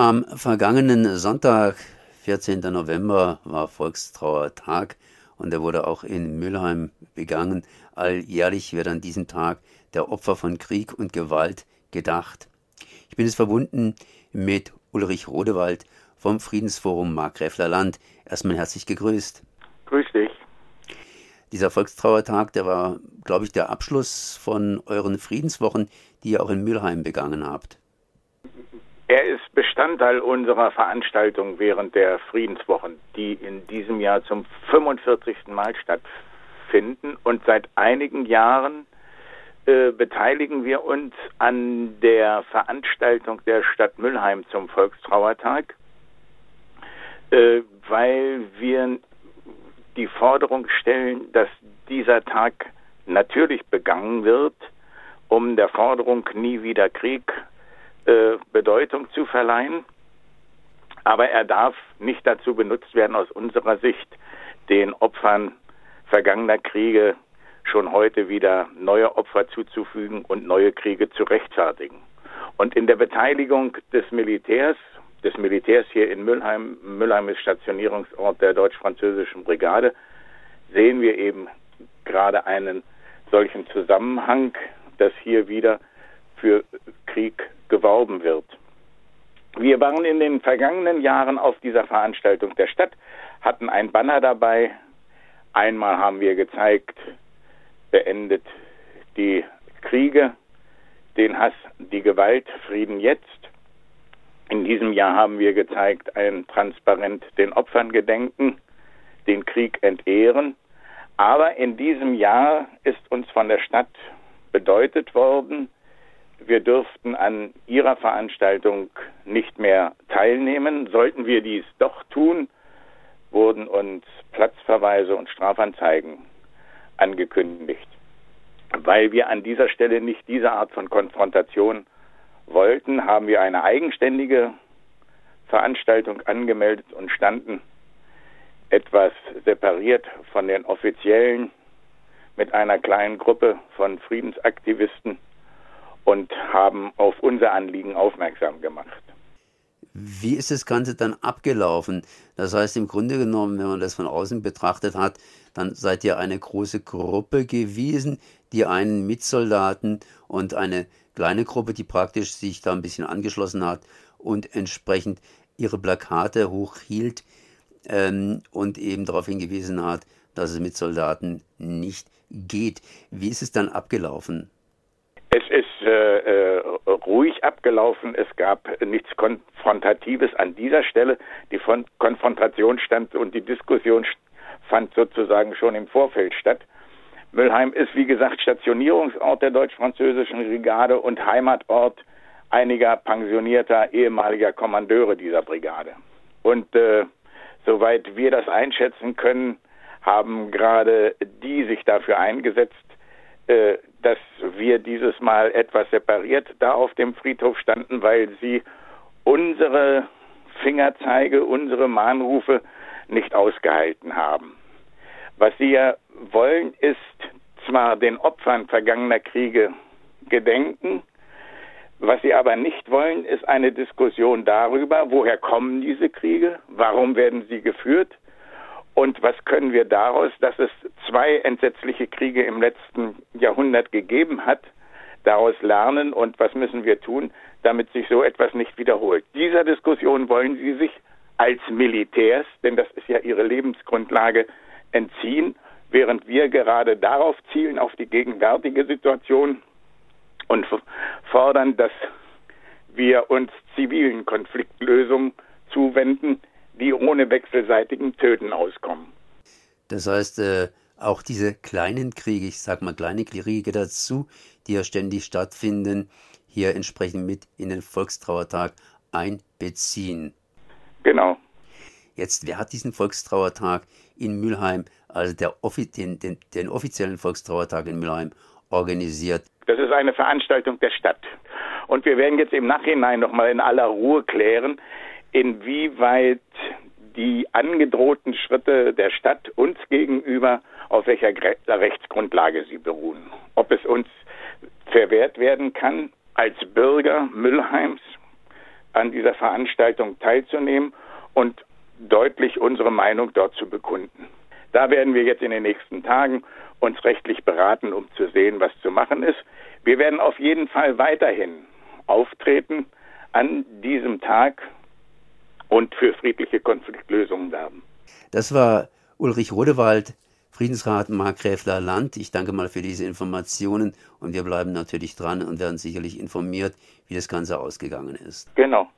Am vergangenen Sonntag, 14. November, war Volkstrauertag und er wurde auch in Mülheim begangen. Alljährlich wird an diesem Tag der Opfer von Krieg und Gewalt gedacht. Ich bin es verbunden mit Ulrich Rodewald vom Friedensforum Markgräfler Land. Erstmal herzlich gegrüßt. Grüß dich. Dieser Volkstrauertag, der war, glaube ich, der Abschluss von euren Friedenswochen, die ihr auch in Mülheim begangen habt. Er ist Bestandteil unserer Veranstaltung während der Friedenswochen, die in diesem Jahr zum 45. Mal stattfinden. Und seit einigen Jahren äh, beteiligen wir uns an der Veranstaltung der Stadt Mülheim zum Volkstrauertag, äh, weil wir die Forderung stellen, dass dieser Tag natürlich begangen wird, um der Forderung nie wieder Krieg äh, Bedeutung zu verleihen. Aber er darf nicht dazu benutzt werden, aus unserer Sicht den Opfern vergangener Kriege schon heute wieder neue Opfer zuzufügen und neue Kriege zu rechtfertigen. Und in der Beteiligung des Militärs, des Militärs hier in Mülheim, Mülheim ist Stationierungsort der deutsch-französischen Brigade, sehen wir eben gerade einen solchen Zusammenhang, dass hier wieder für Krieg geworben wird. Wir waren in den vergangenen Jahren auf dieser Veranstaltung der Stadt, hatten ein Banner dabei. Einmal haben wir gezeigt, beendet die Kriege, den Hass, die Gewalt, Frieden jetzt. In diesem Jahr haben wir gezeigt, ein Transparent den Opfern gedenken, den Krieg entehren. Aber in diesem Jahr ist uns von der Stadt bedeutet worden, wir dürften an ihrer Veranstaltung nicht mehr teilnehmen. Sollten wir dies doch tun, wurden uns Platzverweise und Strafanzeigen angekündigt. Weil wir an dieser Stelle nicht diese Art von Konfrontation wollten, haben wir eine eigenständige Veranstaltung angemeldet und standen etwas separiert von den offiziellen mit einer kleinen Gruppe von Friedensaktivisten und haben auf unser Anliegen aufmerksam gemacht. Wie ist das Ganze dann abgelaufen? Das heißt, im Grunde genommen, wenn man das von außen betrachtet hat, dann seid ihr eine große Gruppe gewesen, die einen Mitsoldaten und eine kleine Gruppe, die praktisch sich da ein bisschen angeschlossen hat und entsprechend ihre Plakate hochhielt ähm, und eben darauf hingewiesen hat, dass es mit Soldaten nicht geht. Wie ist es dann abgelaufen? Es ist äh, äh, ruhig abgelaufen. Es gab nichts Konfrontatives an dieser Stelle. Die Von Konfrontation stand und die Diskussion fand sozusagen schon im Vorfeld statt. Müllheim ist, wie gesagt, Stationierungsort der deutsch-französischen Brigade und Heimatort einiger pensionierter ehemaliger Kommandeure dieser Brigade. Und äh, soweit wir das einschätzen können, haben gerade die sich dafür eingesetzt, dass wir dieses Mal etwas separiert da auf dem Friedhof standen, weil sie unsere Fingerzeige, unsere Mahnrufe nicht ausgehalten haben. Was sie ja wollen, ist zwar den Opfern vergangener Kriege gedenken, was sie aber nicht wollen, ist eine Diskussion darüber, woher kommen diese Kriege, warum werden sie geführt und was können wir daraus, dass es zwei entsetzliche Kriege im letzten Jahrhundert gegeben hat, daraus lernen und was müssen wir tun, damit sich so etwas nicht wiederholt. Dieser Diskussion wollen Sie sich als Militärs, denn das ist ja Ihre Lebensgrundlage, entziehen, während wir gerade darauf zielen, auf die gegenwärtige Situation und fordern, dass wir uns zivilen Konfliktlösungen zuwenden, die ohne wechselseitigen Töten auskommen. Das heißt, äh, auch diese kleinen Kriege, ich sag mal kleine Kriege dazu, die ja ständig stattfinden, hier entsprechend mit in den Volkstrauertag einbeziehen. Genau. Jetzt, wer hat diesen Volkstrauertag in Mülheim, also der, den, den, den offiziellen Volkstrauertag in Mülheim, organisiert? Das ist eine Veranstaltung der Stadt. Und wir werden jetzt im Nachhinein nochmal in aller Ruhe klären, inwieweit die angedrohten Schritte der Stadt uns gegenüber, auf welcher Rechtsgrundlage sie beruhen. Ob es uns verwehrt werden kann, als Bürger Müllheims an dieser Veranstaltung teilzunehmen und deutlich unsere Meinung dort zu bekunden. Da werden wir jetzt in den nächsten Tagen uns rechtlich beraten, um zu sehen, was zu machen ist. Wir werden auf jeden Fall weiterhin auftreten an diesem Tag und für friedliche Konfliktlösungen werben. Das war Ulrich Rodewald, Friedensrat Markgräfler Land. Ich danke mal für diese Informationen und wir bleiben natürlich dran und werden sicherlich informiert, wie das Ganze ausgegangen ist. Genau.